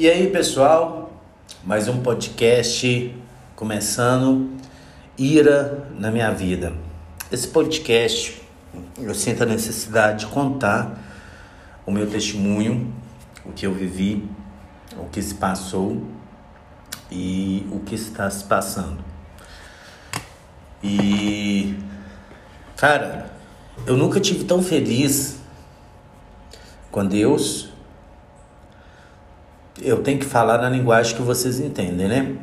E aí, pessoal, mais um podcast começando. Ira na minha vida. Esse podcast eu sinto a necessidade de contar o meu testemunho, o que eu vivi, o que se passou e o que está se passando. E cara, eu nunca tive tão feliz com Deus eu tenho que falar na linguagem que vocês entendem, né?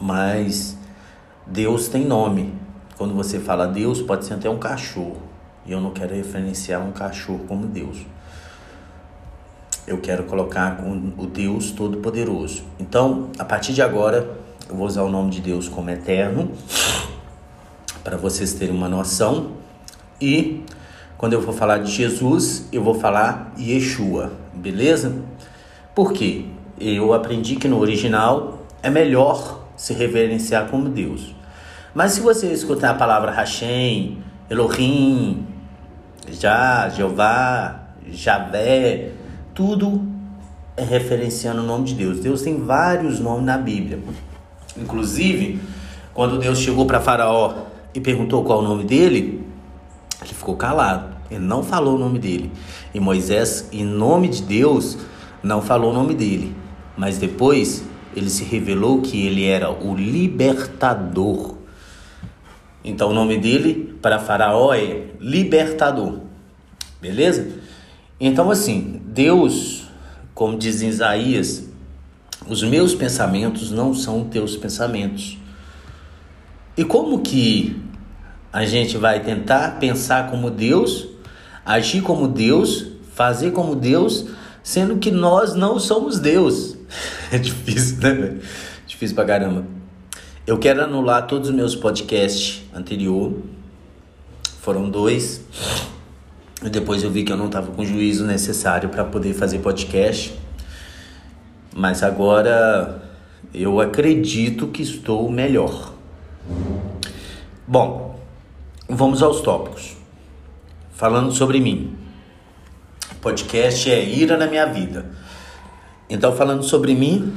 Mas Deus tem nome. Quando você fala Deus, pode ser até um cachorro. E eu não quero referenciar um cachorro como Deus. Eu quero colocar o Deus Todo-Poderoso. Então, a partir de agora, eu vou usar o nome de Deus como eterno, para vocês terem uma noção. E quando eu for falar de Jesus, eu vou falar Yeshua, beleza? Por quê? Eu aprendi que no original é melhor se reverenciar como Deus. Mas se você escutar a palavra Hashem, Elohim, Já, Jeová, Javé, tudo é referenciando o nome de Deus. Deus tem vários nomes na Bíblia. Inclusive, quando Deus chegou para Faraó e perguntou qual o nome dele, ele ficou calado. Ele não falou o nome dele. E Moisés, em nome de Deus, não falou o nome dele, mas depois ele se revelou que ele era o libertador. Então o nome dele para Faraó é libertador. Beleza? Então assim, Deus, como diz em Isaías, os meus pensamentos não são teus pensamentos. E como que a gente vai tentar pensar como Deus, agir como Deus, fazer como Deus, sendo que nós não somos Deus. É difícil, né? Difícil pra caramba. Eu quero anular todos os meus podcasts anterior. Foram dois. E depois eu vi que eu não estava com o juízo necessário para poder fazer podcast. Mas agora eu acredito que estou melhor. Bom, vamos aos tópicos. Falando sobre mim podcast é Ira na Minha Vida. Então, falando sobre mim,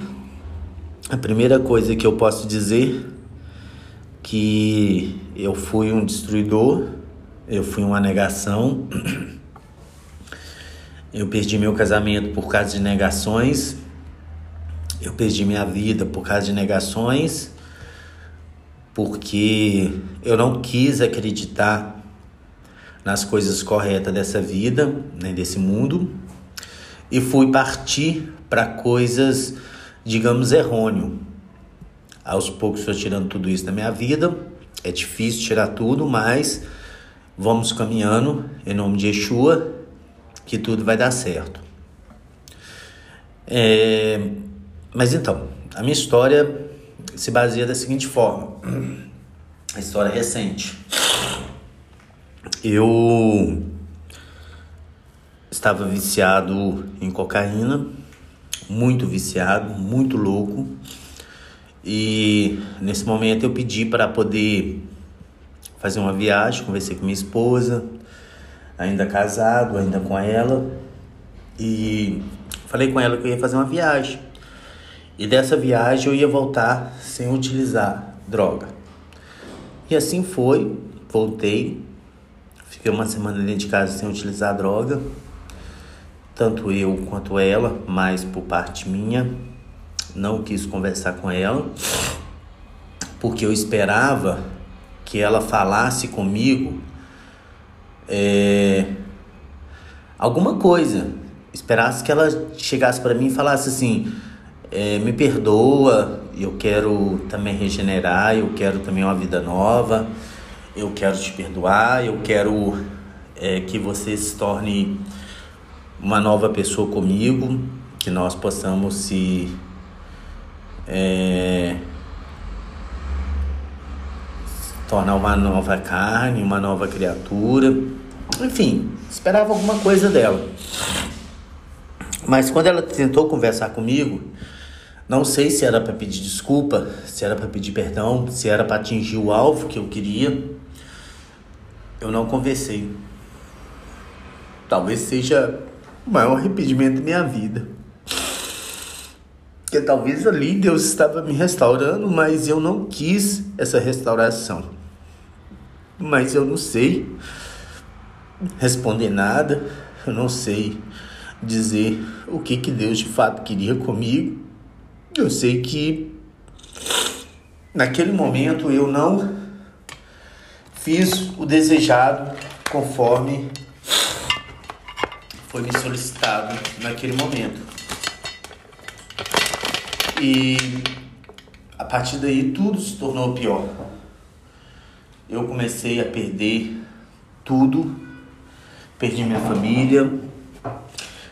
a primeira coisa que eu posso dizer que eu fui um destruidor, eu fui uma negação, eu perdi meu casamento por causa de negações, eu perdi minha vida por causa de negações, porque eu não quis acreditar nas coisas corretas dessa vida, né, desse mundo, e fui partir para coisas, digamos, errôneo. Aos poucos estou tirando tudo isso da minha vida. É difícil tirar tudo, mas vamos caminhando em nome de Yeshua, que tudo vai dar certo. É, mas então, a minha história se baseia da seguinte forma: a história recente. Eu estava viciado em cocaína, muito viciado, muito louco. E nesse momento eu pedi para poder fazer uma viagem, conversei com minha esposa, ainda casado, ainda com ela, e falei com ela que eu ia fazer uma viagem. E dessa viagem eu ia voltar sem utilizar droga. E assim foi, voltei, Fiquei uma semana dentro de casa sem utilizar droga, tanto eu quanto ela, mas por parte minha, não quis conversar com ela, porque eu esperava que ela falasse comigo é, alguma coisa, esperasse que ela chegasse para mim e falasse assim: é, me perdoa, eu quero também regenerar, eu quero também uma vida nova eu quero te perdoar, eu quero é, que você se torne uma nova pessoa comigo, que nós possamos se é, tornar uma nova carne, uma nova criatura. Enfim, esperava alguma coisa dela. Mas quando ela tentou conversar comigo, não sei se era para pedir desculpa, se era para pedir perdão, se era para atingir o alvo que eu queria eu não conversei. Talvez seja o maior arrependimento da minha vida. que talvez ali Deus estava me restaurando, mas eu não quis essa restauração. Mas eu não sei responder nada, eu não sei dizer o que que Deus de fato queria comigo. Eu sei que naquele momento eu não fiz o desejado conforme foi me solicitado naquele momento. E a partir daí tudo se tornou pior. Eu comecei a perder tudo. Perdi minha família,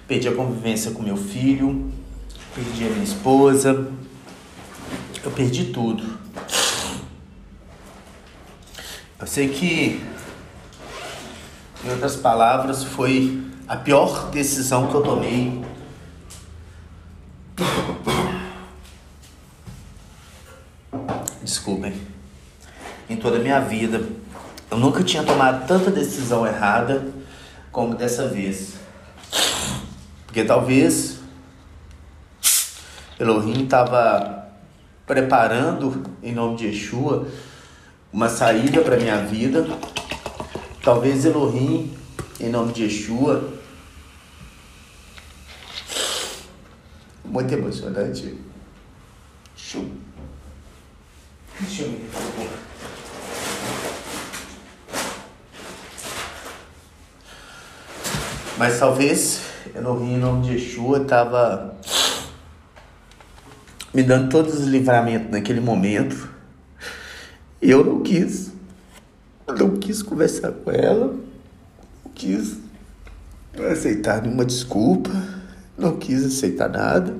perdi a convivência com meu filho, perdi a minha esposa, eu perdi tudo. Eu sei que, em outras palavras, foi a pior decisão que eu tomei desculpem, em toda a minha vida. Eu nunca tinha tomado tanta decisão errada como dessa vez. Porque talvez Elohim estava preparando, em nome de Yeshua, uma saída para minha vida. Talvez Elohim, em nome de Yeshua, muito emocionante. Show. Deixa eu ver, Mas talvez Elohim, em nome de Yeshua, estava me dando todos os livramentos naquele momento. E eu não quis. Não quis conversar com ela. Não quis aceitar nenhuma desculpa. Não quis aceitar nada.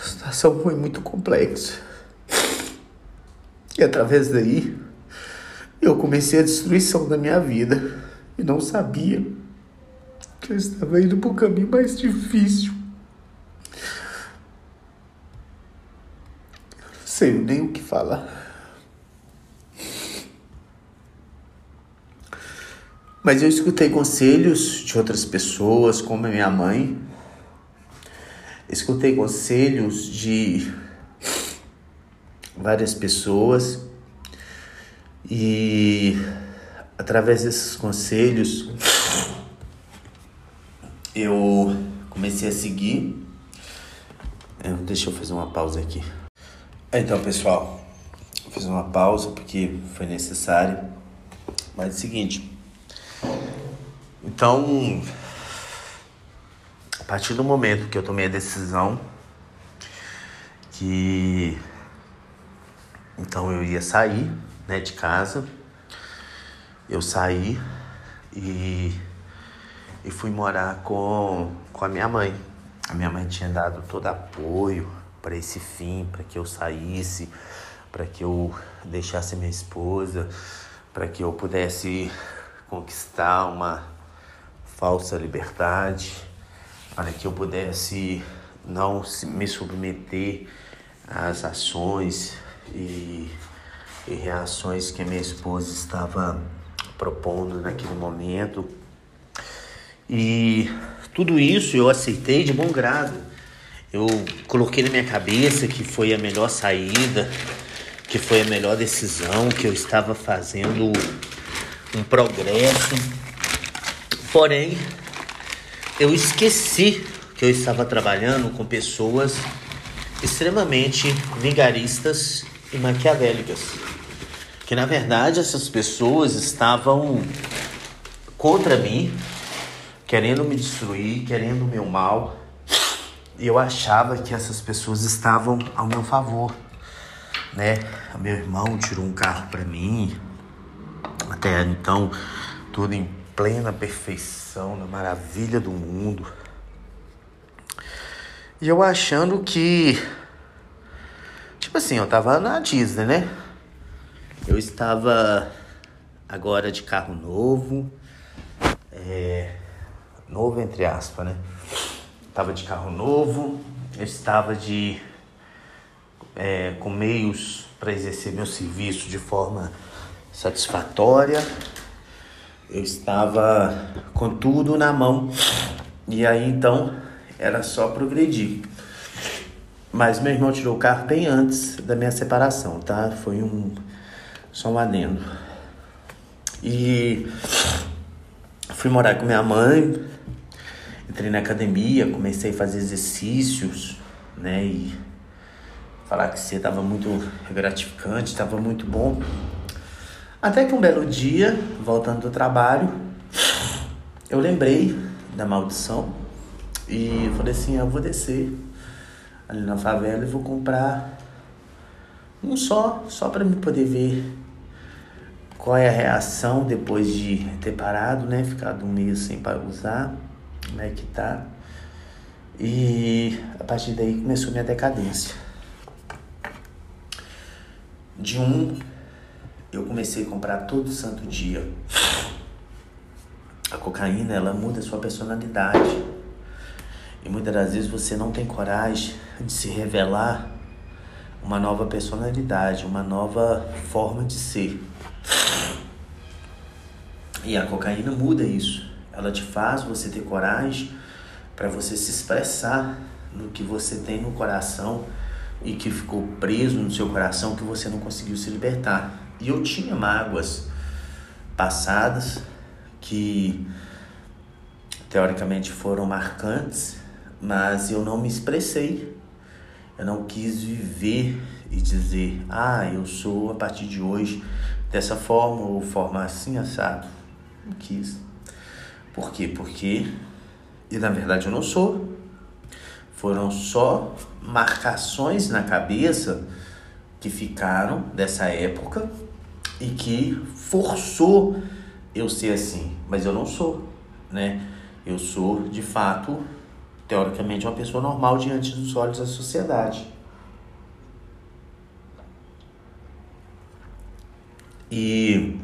A situação foi muito complexa. E através daí, eu comecei a destruição da minha vida. E não sabia que eu estava indo para o caminho mais difícil. Eu não sei nem o que falar. Mas eu escutei conselhos de outras pessoas, como a minha mãe. Escutei conselhos de várias pessoas e através desses conselhos eu comecei a seguir. É, deixa eu fazer uma pausa aqui. Então, pessoal, fiz uma pausa porque foi necessário. Mas é o seguinte. Então, a partir do momento que eu tomei a decisão que então eu ia sair, né, de casa. Eu saí e, e fui morar com, com a minha mãe. A minha mãe tinha dado todo apoio para esse fim, para que eu saísse, para que eu deixasse minha esposa, para que eu pudesse conquistar uma falsa liberdade, para que eu pudesse não me submeter às ações e, e reações que minha esposa estava propondo naquele momento. E tudo isso eu aceitei de bom grado. Eu coloquei na minha cabeça que foi a melhor saída, que foi a melhor decisão, que eu estava fazendo um progresso. Porém, eu esqueci que eu estava trabalhando com pessoas extremamente vigaristas e maquiavélicas. Que na verdade essas pessoas estavam contra mim, querendo me destruir, querendo o meu mal. Eu achava que essas pessoas estavam ao meu favor, né? Meu irmão tirou um carro para mim. Até então, tudo em plena perfeição, na maravilha do mundo. E eu achando que Tipo assim, eu tava na Disney, né? Eu estava agora de carro novo. É, novo entre aspas, né? Tava de carro novo, eu estava de é, com meios para exercer meu serviço de forma satisfatória. Eu estava com tudo na mão. E aí então era só progredir. Mas meu irmão tirou o carro bem antes da minha separação, tá? Foi um só um adendo. E fui morar com minha mãe, entrei na academia, comecei a fazer exercícios, né? E falar que você estava muito gratificante, estava muito bom. Até que um belo dia, voltando do trabalho, eu lembrei da maldição e falei assim, eu vou descer ali na favela e vou comprar um só, só para me poder ver qual é a reação depois de ter parado, né? Ficado um mês sem usar, como é que tá. E a partir daí começou minha decadência. De um, eu comecei a comprar todo santo dia. A cocaína, ela muda a sua personalidade. E muitas das vezes você não tem coragem de se revelar uma nova personalidade, uma nova forma de ser. E a cocaína muda isso. Ela te faz você ter coragem para você se expressar no que você tem no coração e que ficou preso no seu coração que você não conseguiu se libertar. E eu tinha mágoas passadas que teoricamente foram marcantes mas eu não me expressei. Eu não quis viver e dizer, ah, eu sou a partir de hoje dessa forma ou forma assim assado. Não quis. Por quê? Porque, e na verdade eu não sou. Foram só marcações na cabeça que ficaram dessa época e que forçou eu ser assim, mas eu não sou, né? Eu sou de fato teoricamente, uma pessoa normal diante dos olhos da sociedade. E,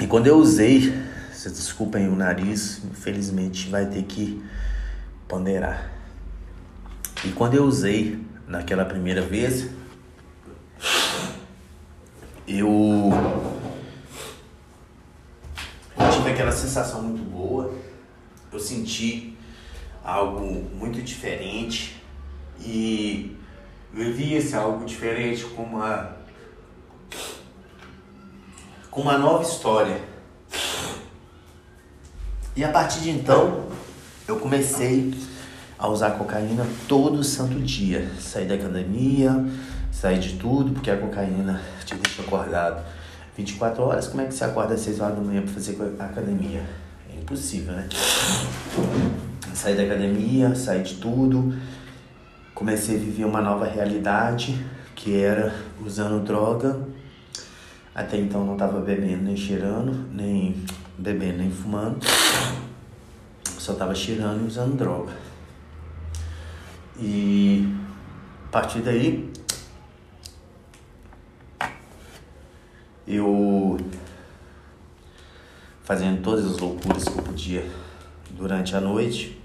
e quando eu usei, vocês desculpem o nariz, infelizmente vai ter que ponderar. E quando eu usei naquela primeira vez, eu, tive aquela sensação muito boa eu senti algo muito diferente e vivi esse algo diferente com uma com uma nova história. E a partir de então, eu comecei a usar cocaína todo santo dia. Saí da academia, saí de tudo, porque a cocaína te deixa acordado 24 horas. Como é que você acorda às 6 horas da manhã para fazer academia? impossível, né? Saí da academia, saí de tudo, comecei a viver uma nova realidade, que era usando droga. Até então não estava bebendo nem cheirando, nem bebendo nem fumando. Só estava cheirando e usando droga. E a partir daí eu fazendo todas as loucuras que eu podia durante a noite,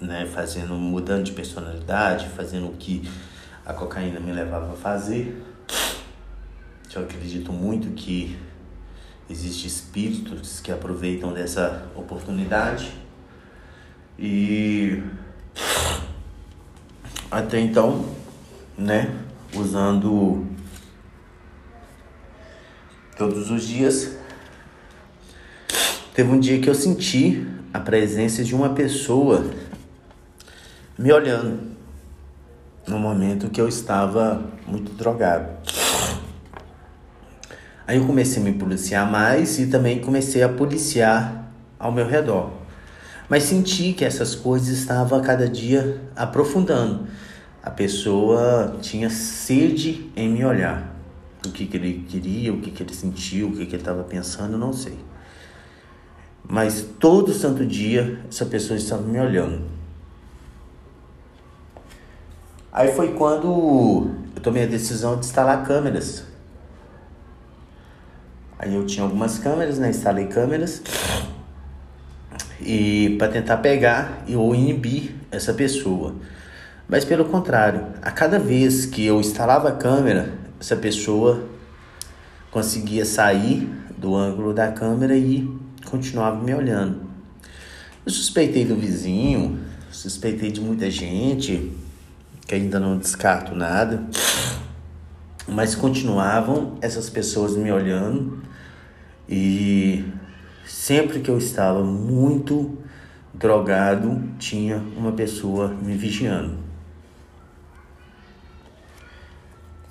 né, fazendo, mudando de personalidade, fazendo o que a cocaína me levava a fazer. Eu acredito muito que existem espíritos que aproveitam dessa oportunidade e até então, né, usando todos os dias. Teve um dia que eu senti a presença de uma pessoa me olhando no momento que eu estava muito drogado. Aí eu comecei a me policiar mais e também comecei a policiar ao meu redor. Mas senti que essas coisas estavam a cada dia aprofundando. A pessoa tinha sede em me olhar o que, que ele queria, o que, que ele sentiu, o que, que ele estava pensando, não sei. Mas todo santo dia essa pessoa estava me olhando. Aí foi quando eu tomei a decisão de instalar câmeras. Aí eu tinha algumas câmeras, né? Instalei câmeras. E para tentar pegar ou inibir essa pessoa. Mas pelo contrário, a cada vez que eu instalava a câmera, essa pessoa conseguia sair do ângulo da câmera e continuava me olhando. Eu suspeitei do vizinho, suspeitei de muita gente, que ainda não descarto nada, mas continuavam essas pessoas me olhando e sempre que eu estava muito drogado, tinha uma pessoa me vigiando.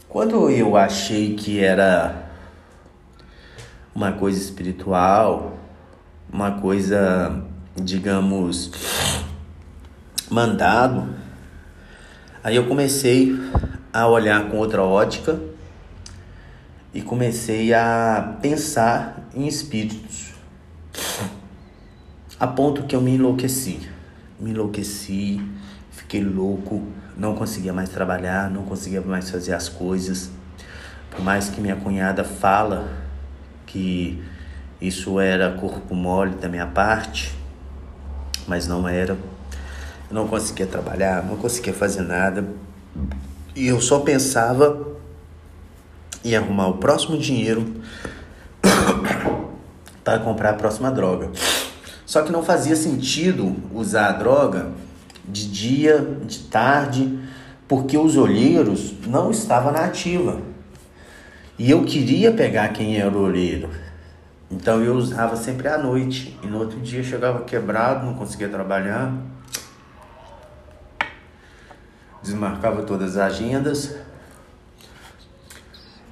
Quando eu achei que era uma coisa espiritual, uma coisa, digamos, mandado, aí eu comecei a olhar com outra ótica e comecei a pensar em espíritos. A ponto que eu me enlouqueci. Me enlouqueci, fiquei louco, não conseguia mais trabalhar, não conseguia mais fazer as coisas. Por mais que minha cunhada fala que isso era corpo mole da minha parte, mas não era. Eu não conseguia trabalhar, não conseguia fazer nada. E eu só pensava em arrumar o próximo dinheiro para comprar a próxima droga. Só que não fazia sentido usar a droga de dia, de tarde, porque os olheiros não estavam na ativa. E eu queria pegar quem era o olheiro. Então eu usava sempre à noite. E no outro dia chegava quebrado, não conseguia trabalhar. Desmarcava todas as agendas.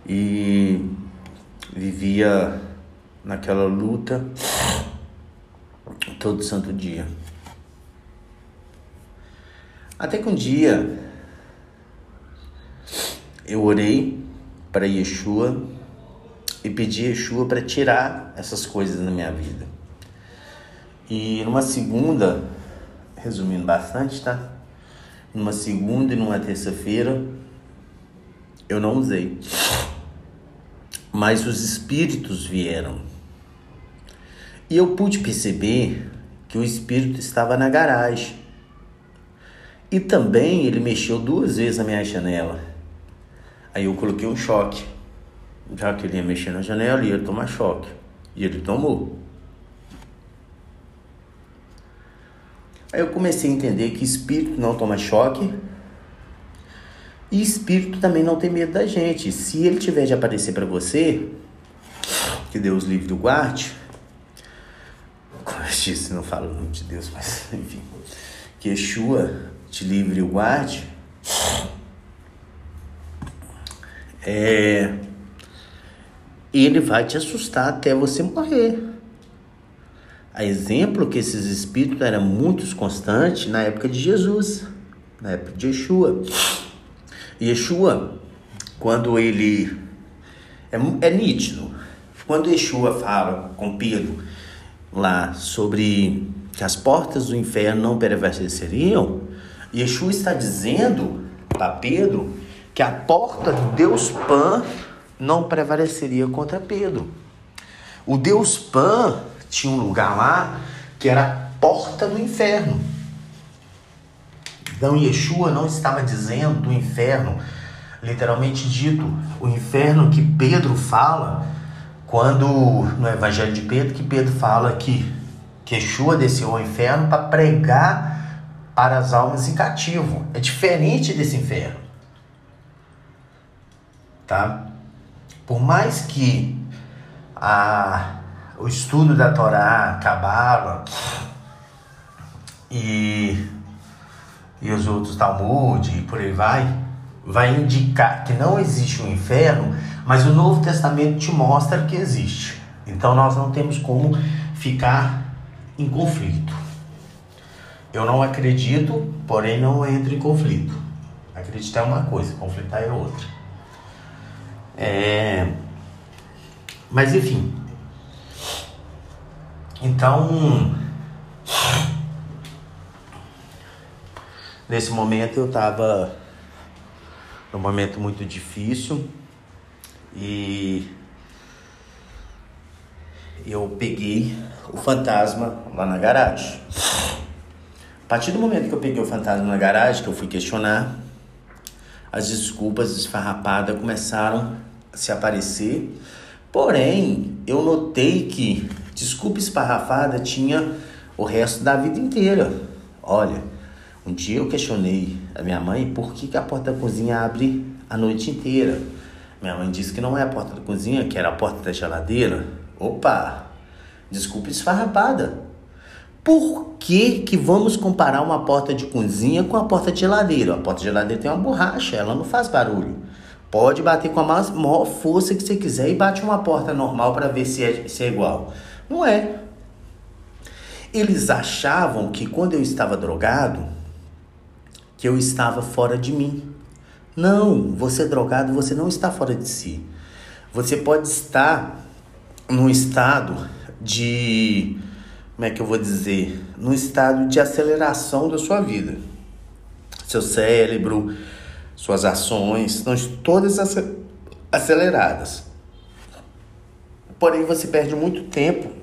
E vivia naquela luta todo santo dia. Até que um dia eu orei para Yeshua e pedi a Yeshua para tirar essas coisas da minha vida. E numa segunda, resumindo bastante, tá? Numa segunda e numa terça-feira, eu não usei. Mas os espíritos vieram. E eu pude perceber que o espírito estava na garagem. E também ele mexeu duas vezes na minha janela. Aí eu coloquei um choque. Já que ele ia mexer na janela, ia tomar choque. E ele tomou. Aí eu comecei a entender que espírito não toma choque. E espírito também não tem medo da gente. Se ele tiver de aparecer para você, que Deus livre do guarde, disse, não falo o nome de Deus, mas enfim, que Yeshua te livre o guarde, é, ele vai te assustar até você morrer. A exemplo que esses espíritos eram muito constantes na época de Jesus, na época de Yeshua. Yeshua, quando ele. É, é nítido. Quando Yeshua fala com Pedro lá sobre que as portas do inferno não prevaleceriam, Yeshua está dizendo para Pedro que a porta do Deus Pan não prevaleceria contra Pedro. O Deus Pan tinha um lugar lá que era a porta do inferno. Então Yeshua não estava dizendo do inferno, literalmente dito, o inferno que Pedro fala quando no Evangelho de Pedro, que Pedro fala que, que Yeshua desceu ao inferno para pregar para as almas em cativo. É diferente desse inferno. Tá? Por mais que a, o estudo da Torá, Cabala e, e os outros Talmud e por aí vai, vai indicar que não existe um inferno, mas o Novo Testamento te mostra que existe. Então nós não temos como ficar em conflito. Eu não acredito, porém não entro em conflito. Acreditar é uma coisa, conflitar é outra. É... Mas enfim. Então, nesse momento eu estava num momento muito difícil e eu peguei o fantasma lá na garagem. A partir do momento que eu peguei o fantasma na garagem, que eu fui questionar, as desculpas esfarrapadas começaram a se aparecer. Porém, eu notei que Desculpa esparrafada tinha o resto da vida inteira. Olha, um dia eu questionei a minha mãe por que, que a porta da cozinha abre a noite inteira. Minha mãe disse que não é a porta da cozinha, que era a porta da geladeira. Opa! Desculpa esfarrapada. Por que, que vamos comparar uma porta de cozinha com a porta de geladeira? A porta de geladeira tem uma borracha, ela não faz barulho. Pode bater com a maior força que você quiser e bate uma porta normal para ver se é, se é igual. Não é. Eles achavam que quando eu estava drogado, que eu estava fora de mim. Não, você é drogado, você não está fora de si. Você pode estar num estado de como é que eu vou dizer, num estado de aceleração da sua vida. Seu cérebro, suas ações estão todas aceleradas. Porém, você perde muito tempo,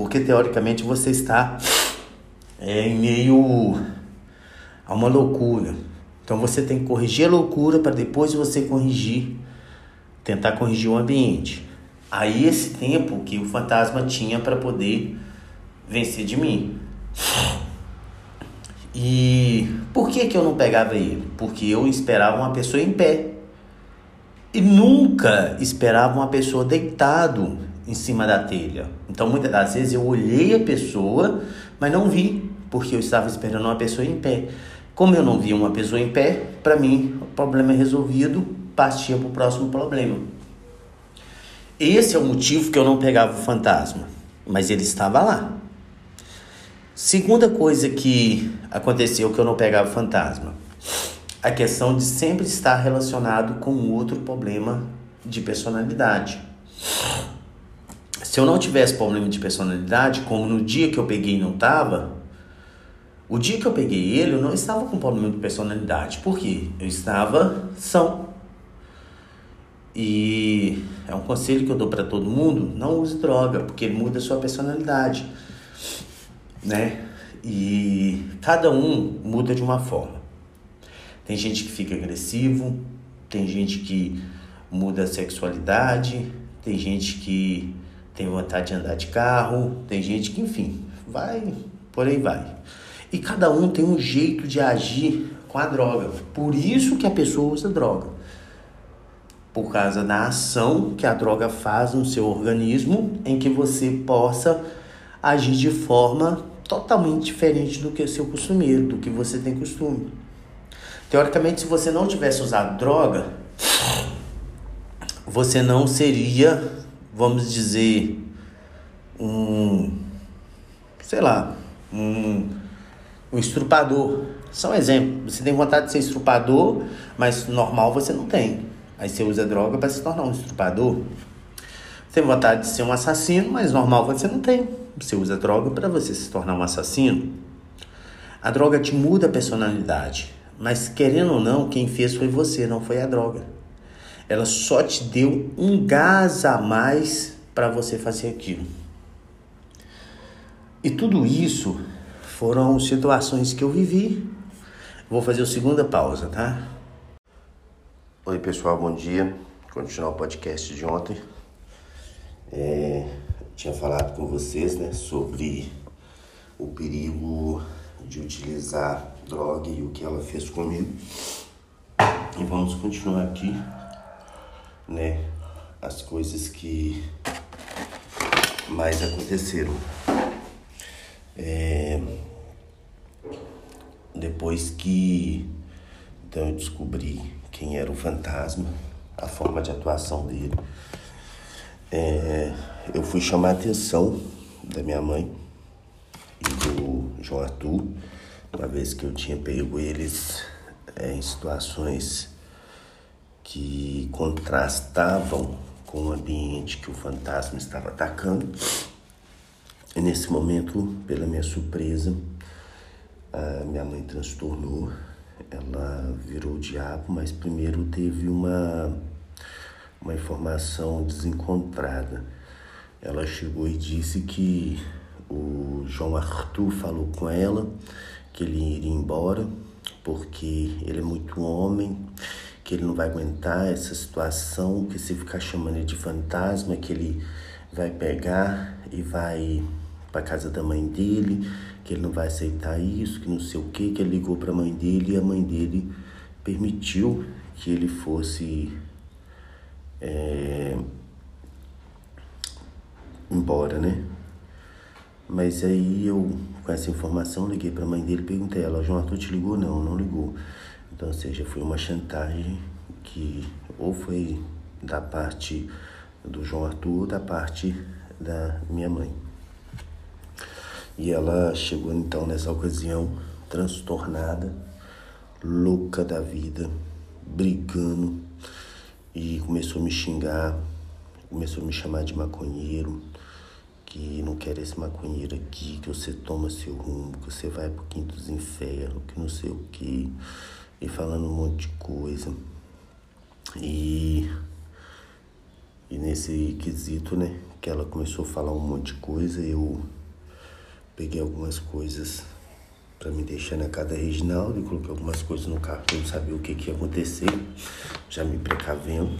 porque teoricamente você está é, em meio a uma loucura. Então você tem que corrigir a loucura para depois você corrigir, tentar corrigir o ambiente. Aí esse tempo que o fantasma tinha para poder vencer de mim. E por que que eu não pegava ele? Porque eu esperava uma pessoa em pé. E nunca esperava uma pessoa deitado em cima da telha. Então muitas das vezes eu olhei a pessoa, mas não vi, porque eu estava esperando uma pessoa em pé. Como eu não vi uma pessoa em pé, para mim o problema é resolvido, partia para o próximo problema. Esse é o motivo que eu não pegava o fantasma, mas ele estava lá. Segunda coisa que aconteceu que eu não pegava o fantasma, a questão de sempre estar relacionado com outro problema de personalidade. Se eu não tivesse problema de personalidade, como no dia que eu peguei não estava, o dia que eu peguei ele, eu não estava com problema de personalidade. Por quê? Eu estava são. E é um conselho que eu dou para todo mundo: não use droga, porque ele muda a sua personalidade, né? E cada um muda de uma forma. Tem gente que fica agressivo, tem gente que muda a sexualidade, tem gente que tem vontade de andar de carro, tem gente que, enfim, vai, por aí vai. E cada um tem um jeito de agir com a droga. Por isso que a pessoa usa droga por causa da ação que a droga faz no seu organismo, em que você possa agir de forma totalmente diferente do que o seu costumeiro, do que você tem costume. Teoricamente, se você não tivesse usado droga, você não seria, vamos dizer, um, sei lá, um, um estrupador. Só um exemplo. Você tem vontade de ser estrupador, mas normal você não tem. Aí você usa droga para se tornar um estrupador. Você tem vontade de ser um assassino, mas normal você não tem. Você usa droga para você se tornar um assassino. A droga te muda a personalidade, mas querendo ou não, quem fez foi você, não foi a droga. Ela só te deu um gás a mais para você fazer aquilo. E tudo isso foram situações que eu vivi. Vou fazer a segunda pausa, tá? Oi pessoal, bom dia. Continuar o podcast de ontem. É, tinha falado com vocês né, sobre o perigo de utilizar droga e o que ela fez comigo. E vamos continuar aqui, né? As coisas que mais aconteceram. É, depois que então eu descobri quem era o fantasma, a forma de atuação dele. É, eu fui chamar a atenção da minha mãe e do João Arthur, uma vez que eu tinha pego eles é, em situações que contrastavam com o ambiente que o fantasma estava atacando. E nesse momento, pela minha surpresa, a minha mãe transtornou ela virou diabo, mas primeiro teve uma, uma informação desencontrada. Ela chegou e disse que o João Arthur falou com ela que ele iria embora porque ele é muito homem, que ele não vai aguentar essa situação, que se ficar chamando ele de fantasma, que ele vai pegar e vai para casa da mãe dele, que ele não vai aceitar isso, que não sei o que, que ele ligou para a mãe dele e a mãe dele permitiu que ele fosse é, embora, né? Mas aí eu, com essa informação, liguei para a mãe dele e perguntei a ela, João Arthur te ligou? Não, não ligou. Então, ou seja, foi uma chantagem que ou foi da parte do João Arthur ou da parte da minha mãe. E ela chegou então nessa ocasião transtornada, louca da vida, brigando e começou a me xingar, começou a me chamar de maconheiro, que não quer esse maconheiro aqui, que você toma seu rumo, que você vai pro quinto dos infernos, que não sei o que, e falando um monte de coisa. E, e nesse quesito, né, que ela começou a falar um monte de coisa, eu Peguei algumas coisas para me deixar na casa da Reginaldo e coloquei algumas coisas no carro que eu não sabia o que, que ia acontecer, já me precavendo.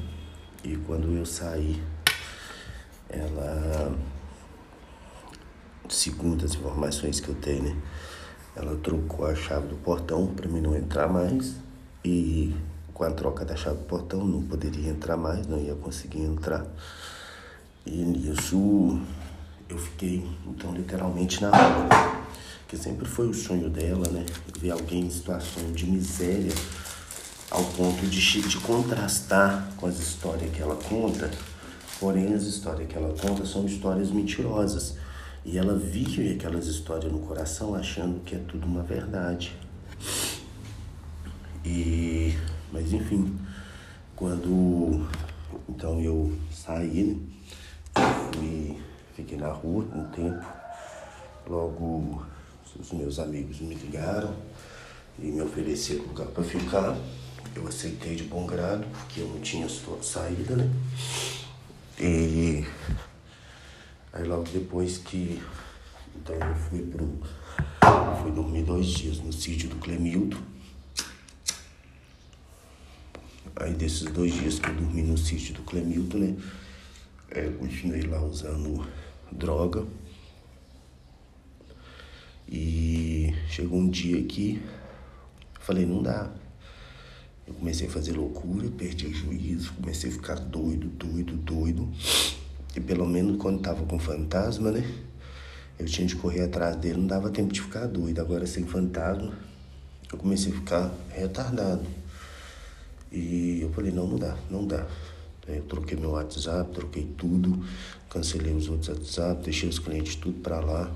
E quando eu saí, ela, segundo as informações que eu tenho, né, ela trocou a chave do portão para mim não entrar mais e com a troca da chave do portão não poderia entrar mais, não ia conseguir entrar. E nisso eu fiquei, então, literalmente na rua. Que sempre foi o sonho dela, né? Ver alguém em situação de miséria ao ponto de, de contrastar com as histórias que ela conta. Porém, as histórias que ela conta são histórias mentirosas. E ela vive aquelas histórias no coração achando que é tudo uma verdade. E, mas enfim, quando então eu saí, fui Fiquei na rua um tempo. Logo, os meus amigos me ligaram e me ofereceram lugar para ficar. Eu aceitei de bom grado, porque eu não tinha saída, né? E aí logo depois que. Então eu fui pro. Fui dormir dois dias no sítio do Clemildo. Aí desses dois dias que eu dormi no sítio do Clemildo, né? É, eu continuei lá usando droga. E chegou um dia que falei, não dá. Eu comecei a fazer loucura, perdi o juízo, comecei a ficar doido, doido, doido. E pelo menos quando tava com fantasma, né? Eu tinha de correr atrás dele, não dava tempo de ficar doido. Agora sem fantasma, eu comecei a ficar retardado. E eu falei, não, não dá, não dá. Eu troquei meu WhatsApp, troquei tudo, cancelei os outros WhatsApp, deixei os clientes tudo para lá.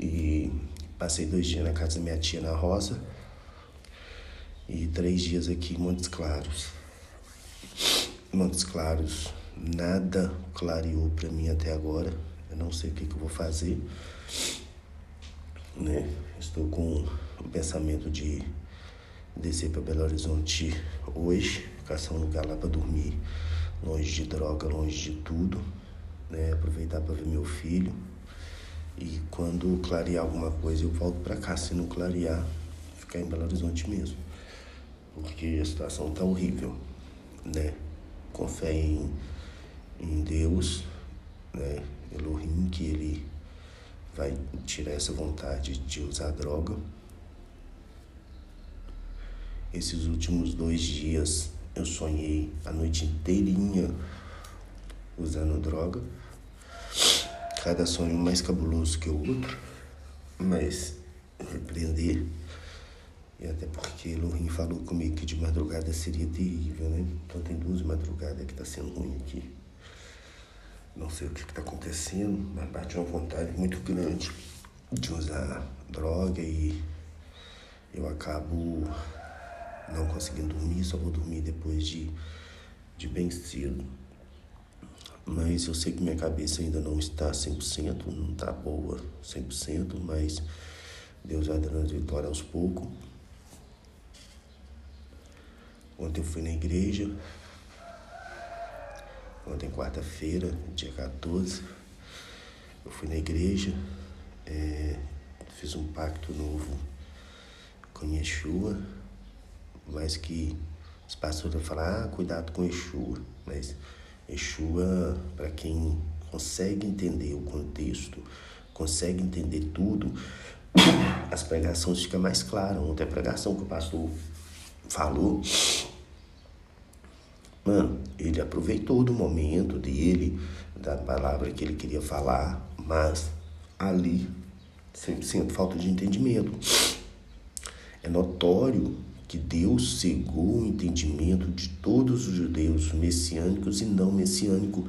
E passei dois dias na casa da minha tia na Rosa e três dias aqui em Montes Claros. Montes Claros, nada clareou para mim até agora. Eu não sei o que, que eu vou fazer. Né? Estou com o pensamento de descer para Belo Horizonte hoje, caçar um lugar lá para dormir, longe de droga, longe de tudo, né? Aproveitar para ver meu filho. E quando clarear alguma coisa, eu volto para cá. Se não clarear, ficar em Belo Horizonte mesmo. Porque a situação tá horrível, né? Com fé em, em Deus, né? Elohim, que ele vai tirar essa vontade de usar droga esses últimos dois dias eu sonhei a noite inteirinha usando droga. Cada sonho mais cabuloso que o outro, mas repreender. E até porque Lohim falou comigo que de madrugada seria terrível, né? Então tem duas madrugadas que tá sendo ruim aqui. Não sei o que está acontecendo, mas bate uma vontade muito grande de usar droga e eu acabo não conseguindo dormir, só vou dormir depois de, de bem cedo. Mas eu sei que minha cabeça ainda não está 100%, não está boa 100%, mas Deus vai dando as vitórias aos poucos. Ontem eu fui na igreja, ontem quarta-feira, dia 14, eu fui na igreja, é, fiz um pacto novo com Yeshua, mas que os pastores falam, ah, cuidado com Exu, mas Yeshua, para quem consegue entender o contexto, consegue entender tudo, as pregações ficam mais claras. Ontem a pregação que o pastor falou, mano, ele aproveitou do momento dele, da palavra que ele queria falar, mas ali 100% falta de entendimento. É notório que Deus cegou o entendimento de todos os judeus messiânicos e não messiânicos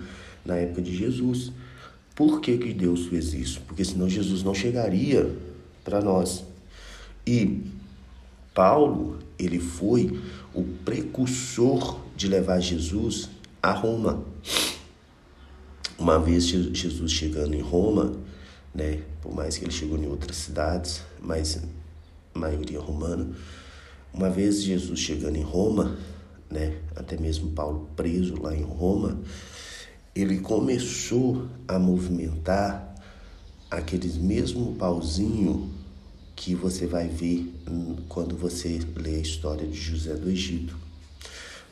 na época de Jesus. Por que, que Deus fez isso? Porque senão Jesus não chegaria para nós. E Paulo, ele foi o precursor de levar Jesus a Roma. Uma vez Jesus chegando em Roma, né, por mais que ele chegou em outras cidades, mas maioria romana, uma vez Jesus chegando em Roma, né, até mesmo Paulo preso lá em Roma, ele começou a movimentar aqueles mesmo pauzinho que você vai ver quando você lê a história de José do Egito.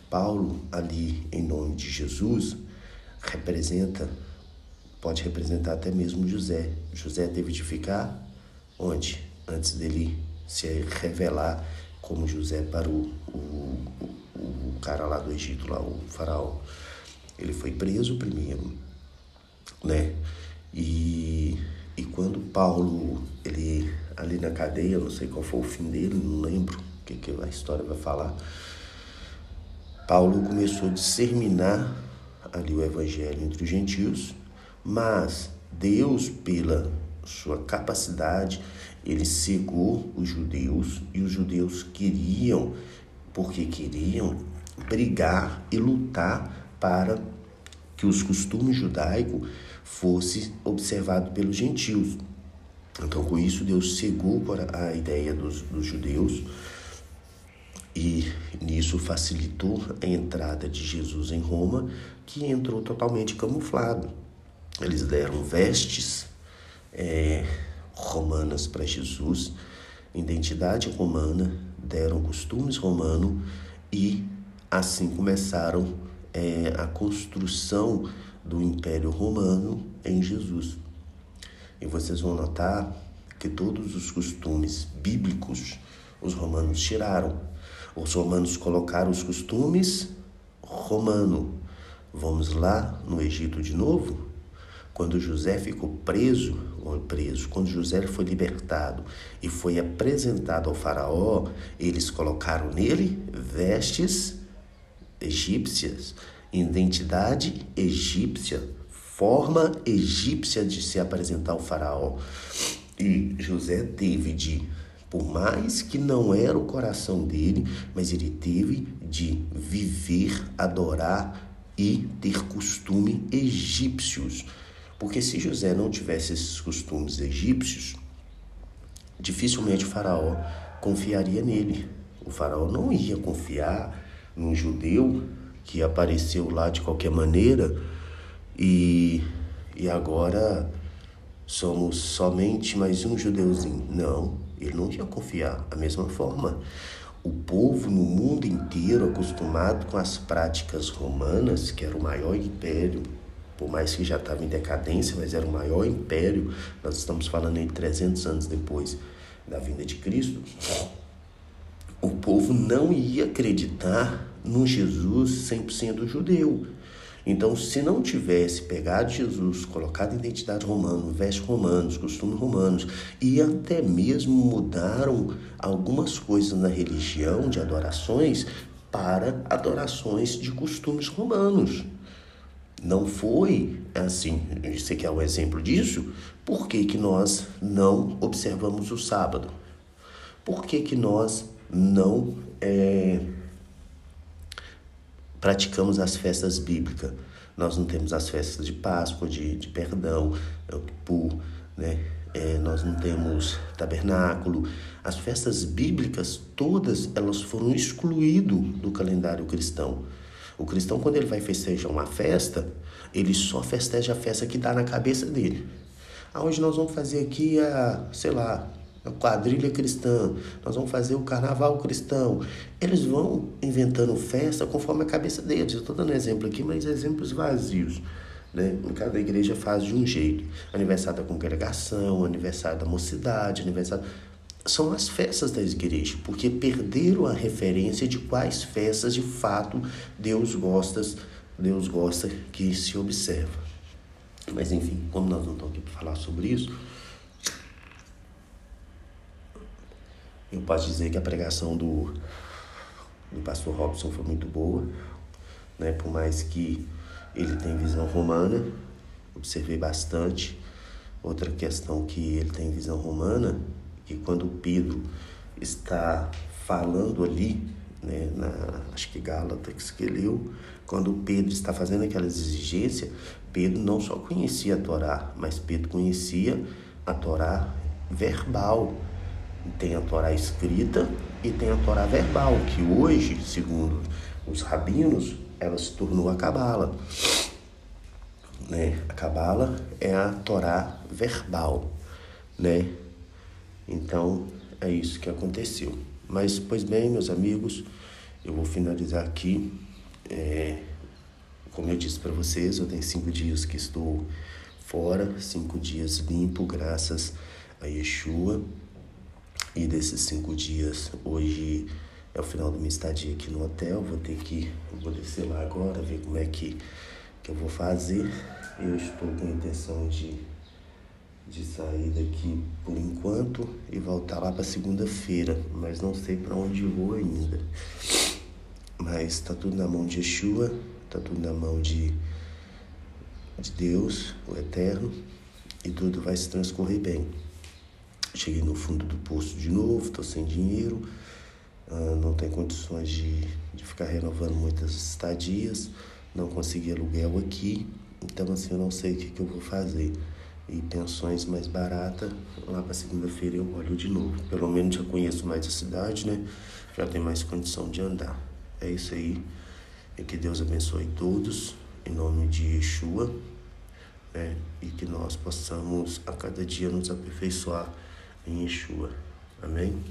Paulo, ali em nome de Jesus, representa, pode representar até mesmo José. José teve de ficar onde? Antes dele se revelar como José para o, o, o cara lá do Egito, lá, o faraó. Ele foi preso primeiro, né? E, e quando Paulo, ali na cadeia, não sei qual foi o fim dele, não lembro o que, que a história vai falar. Paulo começou a disseminar ali o evangelho entre os gentios, mas Deus, pela sua capacidade, ele cegou os judeus e os judeus queriam, porque queriam, brigar e lutar para que os costumes judaicos fossem observados pelos gentios. Então, com isso, Deus cegou a ideia dos, dos judeus e nisso facilitou a entrada de Jesus em Roma, que entrou totalmente camuflado. Eles deram vestes, é, romanas para Jesus, identidade romana, deram costumes romanos e assim começaram é, a construção do Império Romano em Jesus. E vocês vão notar que todos os costumes bíblicos os romanos tiraram. Os romanos colocaram os costumes romano. Vamos lá no Egito de novo? Quando José ficou preso, preso, quando José foi libertado e foi apresentado ao faraó, eles colocaram nele vestes egípcias, identidade egípcia, forma egípcia de se apresentar ao faraó. E José teve de, por mais que não era o coração dele, mas ele teve de viver, adorar e ter costume egípcios porque se José não tivesse esses costumes egípcios, dificilmente o faraó confiaria nele. O faraó não ia confiar num judeu que apareceu lá de qualquer maneira e, e agora somos somente mais um judeuzinho. Não, ele não ia confiar. Da mesma forma, o povo no mundo inteiro acostumado com as práticas romanas, que era o maior império por mais que já estava em decadência, mas era o maior império, nós estamos falando em 300 anos depois da vinda de Cristo, o povo não ia acreditar no Jesus 100% judeu. Então, se não tivesse pegado Jesus, colocado identidade romana, vestes romanos, costumes romanos, e até mesmo mudaram algumas coisas na religião de adorações para adorações de costumes romanos. Não foi assim. Você quer um exemplo disso? Por que, que nós não observamos o sábado? Por que, que nós não é, praticamos as festas bíblicas? Nós não temos as festas de Páscoa, de, de perdão, por, né? É, nós não temos tabernáculo. As festas bíblicas, todas elas foram excluídas do calendário cristão. O cristão, quando ele vai festejar uma festa, ele só festeja a festa que dá na cabeça dele. Ah, hoje nós vamos fazer aqui a, sei lá, a quadrilha cristã, nós vamos fazer o carnaval cristão. Eles vão inventando festa conforme a cabeça deles. Eu estou dando exemplo aqui, mas exemplos vazios. Né? Cada igreja faz de um jeito. Aniversário da congregação, aniversário da mocidade, aniversário. São as festas da igreja, porque perderam a referência de quais festas de fato Deus gosta, Deus gosta que se observa. Mas enfim, como nós não estamos aqui para falar sobre isso, eu posso dizer que a pregação do, do pastor Robson foi muito boa, né? por mais que ele tenha visão romana, observei bastante. Outra questão que ele tem visão romana, que quando Pedro está falando ali, né, na, acho que Gálatas que leu, quando Pedro está fazendo aquela exigência, Pedro não só conhecia a Torá, mas Pedro conhecia a Torá verbal. Tem a Torá escrita e tem a Torá verbal, que hoje, segundo os rabinos, ela se tornou a Cabala. Né? A Cabala é a Torá verbal, né? Então, é isso que aconteceu. Mas, pois bem, meus amigos, eu vou finalizar aqui. É, como eu disse para vocês, eu tenho cinco dias que estou fora, cinco dias limpo, graças a Yeshua. E desses cinco dias, hoje é o final da minha estadia aqui no hotel. Vou ter que, vou descer lá agora, ver como é que, que eu vou fazer. Eu estou com a intenção de, de sair daqui por enquanto e voltar lá para segunda-feira, mas não sei para onde vou ainda. Mas está tudo na mão de Yeshua Está tudo na mão de, de Deus, o Eterno, e tudo vai se transcorrer bem. Cheguei no fundo do poço de novo, estou sem dinheiro, uh, não tenho condições de, de ficar renovando muitas estadias, não consegui aluguel aqui, então assim eu não sei o que, que eu vou fazer. E pensões mais baratas, lá para segunda-feira eu olho de novo. Pelo menos já conheço mais a cidade, né? Já tenho mais condição de andar. É isso aí. E que Deus abençoe todos, em nome de Yeshua, né? e que nós possamos a cada dia nos aperfeiçoar em Yeshua. Amém?